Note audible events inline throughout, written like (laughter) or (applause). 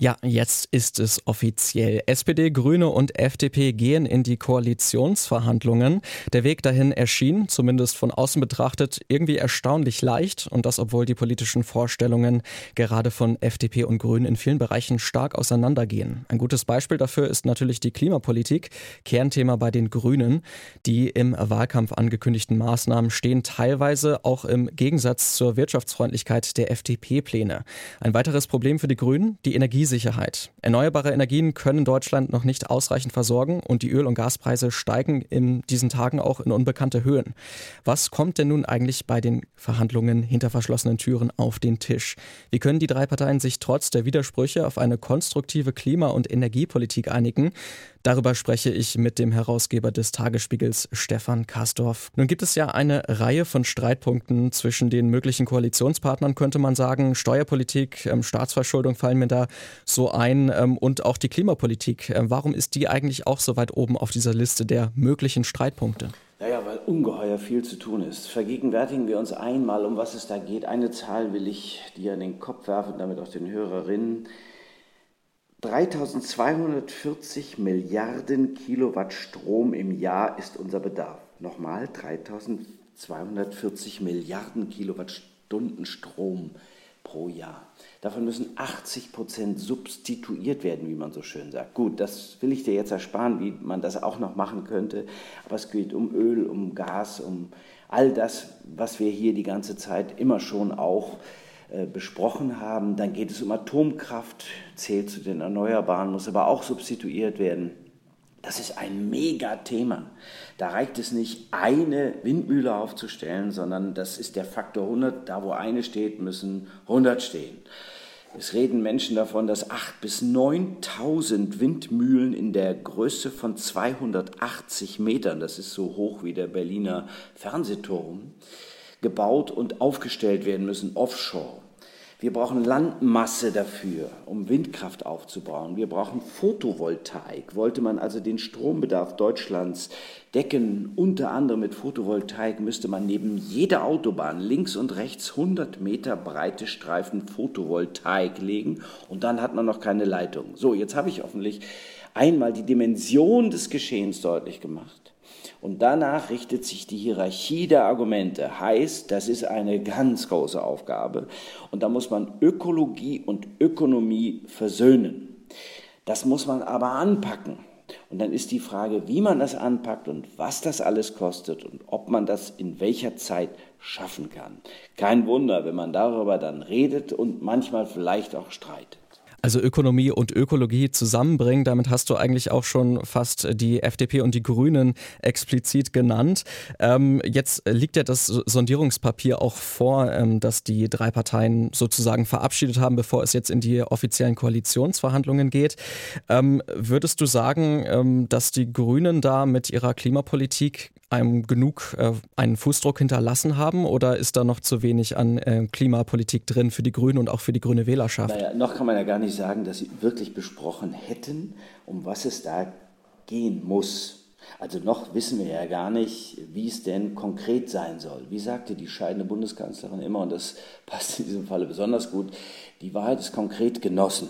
Ja, jetzt ist es offiziell. SPD, Grüne und FDP gehen in die Koalitionsverhandlungen. Der Weg dahin erschien, zumindest von außen betrachtet, irgendwie erstaunlich leicht und das obwohl die politischen Vorstellungen gerade von FDP und Grünen in vielen Bereichen stark auseinandergehen. Ein gutes Beispiel dafür ist natürlich die Klimapolitik, Kernthema bei den Grünen. Die im Wahlkampf angekündigten Maßnahmen stehen teilweise auch im Gegensatz zur Wirtschaftsfreundlichkeit der FDP-Pläne. Ein weiteres Problem für die Grünen, die Energie Energiesicherheit. Erneuerbare Energien können Deutschland noch nicht ausreichend versorgen und die Öl- und Gaspreise steigen in diesen Tagen auch in unbekannte Höhen. Was kommt denn nun eigentlich bei den Verhandlungen hinter verschlossenen Türen auf den Tisch? Wie können die drei Parteien sich trotz der Widersprüche auf eine konstruktive Klima- und Energiepolitik einigen? Darüber spreche ich mit dem Herausgeber des Tagesspiegels, Stefan Kastorf. Nun gibt es ja eine Reihe von Streitpunkten zwischen den möglichen Koalitionspartnern, könnte man sagen. Steuerpolitik, ähm, Staatsverschuldung fallen mir da so ein ähm, und auch die Klimapolitik. Ähm, warum ist die eigentlich auch so weit oben auf dieser Liste der möglichen Streitpunkte? Naja, weil ungeheuer viel zu tun ist. Vergegenwärtigen wir uns einmal, um was es da geht. Eine Zahl will ich dir an den Kopf werfen, damit auch den Hörerinnen. 3240 Milliarden Kilowatt Strom im Jahr ist unser Bedarf. Nochmal 3240 Milliarden Kilowattstunden Strom pro Jahr. Davon müssen 80 Prozent substituiert werden, wie man so schön sagt. Gut, das will ich dir jetzt ersparen, wie man das auch noch machen könnte. Aber es geht um Öl, um Gas, um all das, was wir hier die ganze Zeit immer schon auch äh, besprochen haben. Dann geht es um Atomkraft, zählt zu den Erneuerbaren, muss aber auch substituiert werden. Das ist ein Megathema. Da reicht es nicht, eine Windmühle aufzustellen, sondern das ist der Faktor 100. Da, wo eine steht, müssen 100 stehen. Es reden Menschen davon, dass 8.000 bis 9.000 Windmühlen in der Größe von 280 Metern, das ist so hoch wie der Berliner Fernsehturm, gebaut und aufgestellt werden müssen offshore. Wir brauchen Landmasse dafür, um Windkraft aufzubauen. Wir brauchen Photovoltaik. Wollte man also den Strombedarf Deutschlands decken, unter anderem mit Photovoltaik, müsste man neben jeder Autobahn links und rechts 100 Meter breite Streifen Photovoltaik legen und dann hat man noch keine Leitung. So, jetzt habe ich hoffentlich einmal die Dimension des Geschehens deutlich gemacht. Und danach richtet sich die Hierarchie der Argumente. Heißt, das ist eine ganz große Aufgabe. Und da muss man Ökologie und Ökonomie versöhnen. Das muss man aber anpacken. Und dann ist die Frage, wie man das anpackt und was das alles kostet und ob man das in welcher Zeit schaffen kann. Kein Wunder, wenn man darüber dann redet und manchmal vielleicht auch streitet. Also Ökonomie und Ökologie zusammenbringen, damit hast du eigentlich auch schon fast die FDP und die Grünen explizit genannt. Ähm, jetzt liegt ja das Sondierungspapier auch vor, ähm, das die drei Parteien sozusagen verabschiedet haben, bevor es jetzt in die offiziellen Koalitionsverhandlungen geht. Ähm, würdest du sagen, ähm, dass die Grünen da mit ihrer Klimapolitik einem genug äh, einen Fußdruck hinterlassen haben oder ist da noch zu wenig an äh, Klimapolitik drin für die Grünen und auch für die grüne Wählerschaft? Naja, noch kann man ja gar nicht sagen, dass sie wirklich besprochen hätten, um was es da gehen muss. Also noch wissen wir ja gar nicht, wie es denn konkret sein soll. Wie sagte die scheidende Bundeskanzlerin immer, und das (laughs) passt in diesem Falle besonders gut, die Wahrheit ist konkret genossen.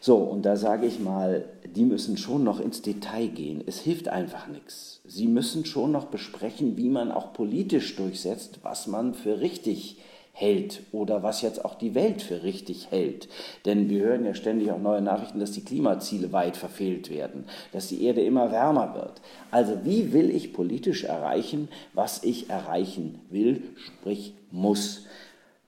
So, und da sage ich mal, die müssen schon noch ins Detail gehen. Es hilft einfach nichts. Sie müssen schon noch besprechen, wie man auch politisch durchsetzt, was man für richtig hält oder was jetzt auch die Welt für richtig hält. Denn wir hören ja ständig auch neue Nachrichten, dass die Klimaziele weit verfehlt werden, dass die Erde immer wärmer wird. Also wie will ich politisch erreichen, was ich erreichen will, sprich muss.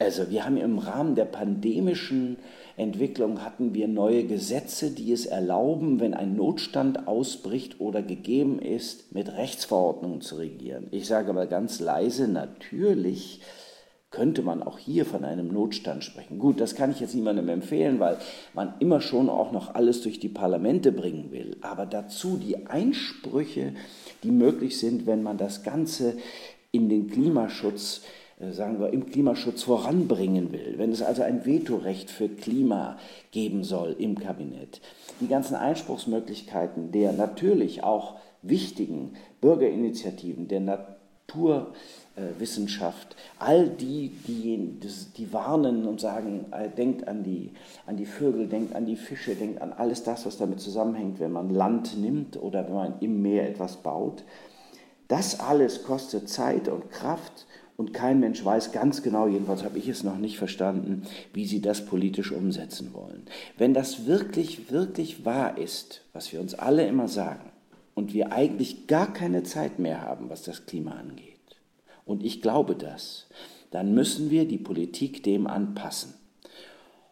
Also wir haben im Rahmen der pandemischen Entwicklung hatten wir neue Gesetze, die es erlauben, wenn ein Notstand ausbricht oder gegeben ist, mit Rechtsverordnungen zu regieren. Ich sage aber ganz leise, natürlich könnte man auch hier von einem Notstand sprechen. Gut, das kann ich jetzt niemandem empfehlen, weil man immer schon auch noch alles durch die Parlamente bringen will. Aber dazu die Einsprüche, die möglich sind, wenn man das Ganze in den Klimaschutz äh, sagen wir, im Klimaschutz voranbringen will, wenn es also ein Vetorecht für Klima geben soll im Kabinett, die ganzen Einspruchsmöglichkeiten der natürlich auch wichtigen Bürgerinitiativen, der Naturwissenschaft, all die, die, die warnen und sagen, äh, denkt an die, an die Vögel, denkt an die Fische, denkt an alles das, was damit zusammenhängt, wenn man Land nimmt oder wenn man im Meer etwas baut. Das alles kostet Zeit und Kraft und kein Mensch weiß ganz genau, jedenfalls habe ich es noch nicht verstanden, wie sie das politisch umsetzen wollen. Wenn das wirklich, wirklich wahr ist, was wir uns alle immer sagen, und wir eigentlich gar keine Zeit mehr haben, was das Klima angeht, und ich glaube das, dann müssen wir die Politik dem anpassen.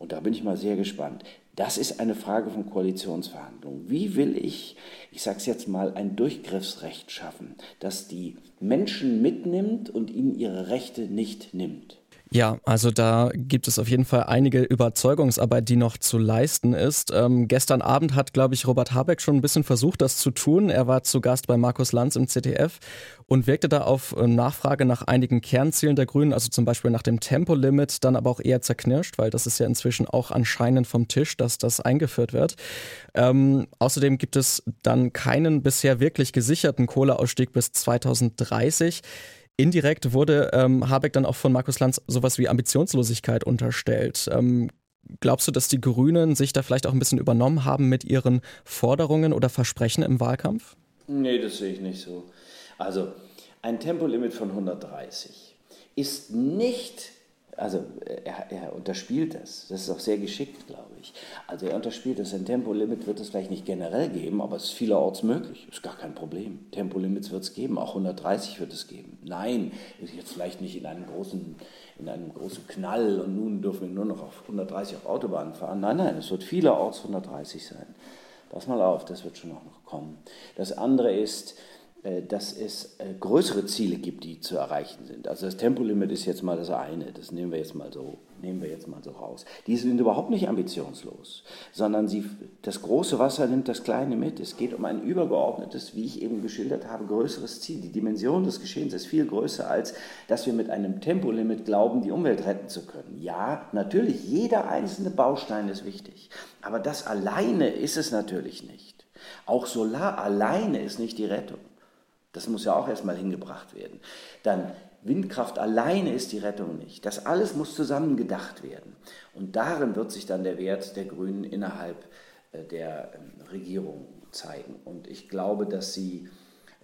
Und da bin ich mal sehr gespannt. Das ist eine Frage von Koalitionsverhandlungen. Wie will ich, ich sage es jetzt mal, ein Durchgriffsrecht schaffen, das die Menschen mitnimmt und ihnen ihre Rechte nicht nimmt? Ja, also da gibt es auf jeden Fall einige Überzeugungsarbeit, die noch zu leisten ist. Ähm, gestern Abend hat, glaube ich, Robert Habeck schon ein bisschen versucht, das zu tun. Er war zu Gast bei Markus Lanz im ZDF und wirkte da auf äh, Nachfrage nach einigen Kernzielen der Grünen, also zum Beispiel nach dem Tempolimit, dann aber auch eher zerknirscht, weil das ist ja inzwischen auch anscheinend vom Tisch, dass das eingeführt wird. Ähm, außerdem gibt es dann keinen bisher wirklich gesicherten Kohleausstieg bis 2030. Indirekt wurde ähm, Habeck dann auch von Markus Lanz sowas wie Ambitionslosigkeit unterstellt. Ähm, glaubst du, dass die Grünen sich da vielleicht auch ein bisschen übernommen haben mit ihren Forderungen oder Versprechen im Wahlkampf? Nee, das sehe ich nicht so. Also ein Tempolimit von 130 ist nicht also er, er, unterspielt das. Das ist auch sehr geschickt, glaube ich. Also er unterspielt das. Ein Tempolimit wird es vielleicht nicht generell geben, aber es ist vielerorts möglich. Ist gar kein Problem. Tempolimits wird es geben, auch 130 wird es geben. Nein, ist jetzt vielleicht nicht in einem großen, in einem großen Knall und nun dürfen wir nur noch auf 130 auf Autobahnen fahren. Nein, nein, es wird vielerorts 130 sein. Pass mal auf, das wird schon auch noch kommen. Das andere ist, dass es äh, größere Ziele gibt, die zu erreichen sind. Also das Tempolimit ist jetzt mal das eine, das nehmen wir jetzt mal so, nehmen wir jetzt mal so raus. Die sind überhaupt nicht ambitionslos, sondern sie, das große Wasser nimmt das kleine mit. Es geht um ein übergeordnetes, wie ich eben geschildert habe, größeres Ziel. Die Dimension des Geschehens ist viel größer, als dass wir mit einem Tempolimit glauben, die Umwelt retten zu können. Ja, natürlich, jeder einzelne Baustein ist wichtig, aber das alleine ist es natürlich nicht. Auch Solar alleine ist nicht die Rettung. Das muss ja auch erstmal hingebracht werden. Dann Windkraft alleine ist die Rettung nicht. Das alles muss zusammen gedacht werden. Und darin wird sich dann der Wert der Grünen innerhalb äh, der ähm, Regierung zeigen. Und ich glaube, dass sie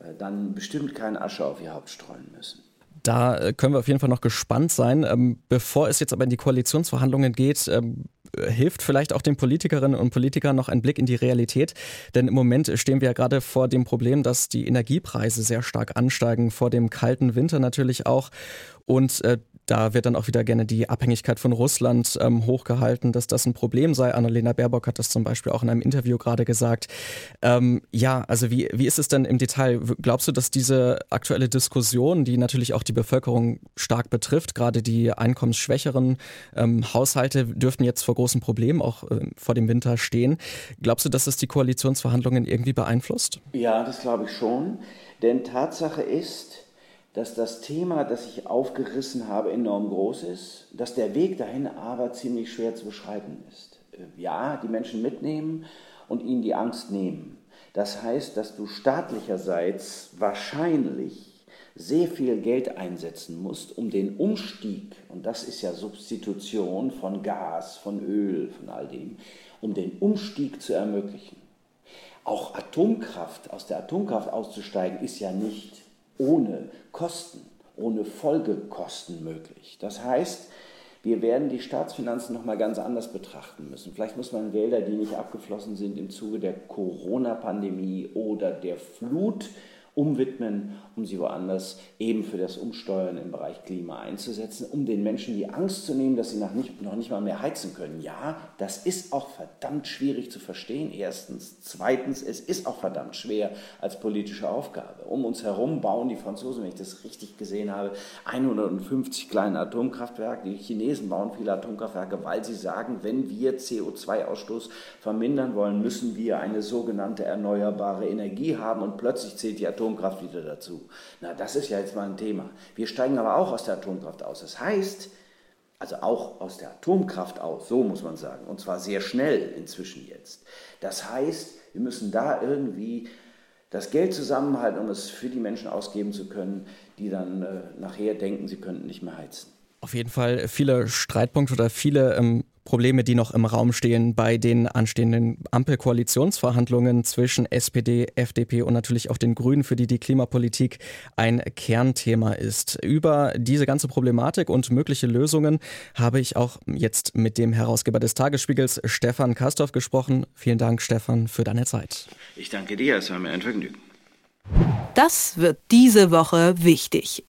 äh, dann bestimmt keine Asche auf ihr Haupt streuen müssen. Da äh, können wir auf jeden Fall noch gespannt sein. Ähm, bevor es jetzt aber in die Koalitionsverhandlungen geht, ähm, hilft vielleicht auch den Politikerinnen und Politikern noch ein Blick in die Realität. Denn im Moment stehen wir ja gerade vor dem Problem, dass die Energiepreise sehr stark ansteigen, vor dem kalten Winter natürlich auch. Und äh, da wird dann auch wieder gerne die Abhängigkeit von Russland ähm, hochgehalten, dass das ein Problem sei. Annalena Baerbock hat das zum Beispiel auch in einem Interview gerade gesagt. Ähm, ja, also wie, wie ist es denn im Detail? Glaubst du, dass diese aktuelle Diskussion, die natürlich auch die Bevölkerung stark betrifft, gerade die einkommensschwächeren ähm, Haushalte dürften jetzt vor großen Problemen auch äh, vor dem Winter stehen. Glaubst du, dass es die Koalitionsverhandlungen irgendwie beeinflusst? Ja, das glaube ich schon. Denn Tatsache ist, dass das Thema, das ich aufgerissen habe, enorm groß ist, dass der Weg dahin aber ziemlich schwer zu beschreiten ist. Äh, ja, die Menschen mitnehmen und ihnen die Angst nehmen. Das heißt, dass du staatlicherseits wahrscheinlich sehr viel Geld einsetzen musst, um den Umstieg, und das ist ja Substitution von Gas, von Öl, von all dem, um den Umstieg zu ermöglichen. Auch Atomkraft, aus der Atomkraft auszusteigen, ist ja nicht ohne Kosten, ohne Folgekosten möglich. Das heißt, wir werden die Staatsfinanzen nochmal ganz anders betrachten müssen. Vielleicht muss man Gelder, die nicht abgeflossen sind im Zuge der Corona-Pandemie oder der Flut, umwidmen, um sie woanders eben für das Umsteuern im Bereich Klima einzusetzen, um den Menschen die Angst zu nehmen, dass sie noch nicht, noch nicht mal mehr heizen können. Ja, das ist auch verdammt schwierig zu verstehen, erstens. Zweitens, es ist auch verdammt schwer als politische Aufgabe. Um uns herum bauen die Franzosen, wenn ich das richtig gesehen habe, 150 kleine Atomkraftwerke. Die Chinesen bauen viele Atomkraftwerke, weil sie sagen, wenn wir CO2-Ausstoß vermindern wollen, müssen wir eine sogenannte erneuerbare Energie haben und plötzlich zählt die Atomkraft Atomkraft wieder dazu. Na, das ist ja jetzt mal ein Thema. Wir steigen aber auch aus der Atomkraft aus. Das heißt, also auch aus der Atomkraft aus, so muss man sagen, und zwar sehr schnell inzwischen jetzt. Das heißt, wir müssen da irgendwie das Geld zusammenhalten, um es für die Menschen ausgeben zu können, die dann äh, nachher denken, sie könnten nicht mehr heizen. Auf jeden Fall viele Streitpunkte oder viele ähm, Probleme, die noch im Raum stehen bei den anstehenden Ampelkoalitionsverhandlungen zwischen SPD, FDP und natürlich auch den Grünen, für die die Klimapolitik ein Kernthema ist. Über diese ganze Problematik und mögliche Lösungen habe ich auch jetzt mit dem Herausgeber des Tagesspiegels, Stefan Kastorf, gesprochen. Vielen Dank, Stefan, für deine Zeit. Ich danke dir, es war mir ein Vergnügen. Das wird diese Woche wichtig.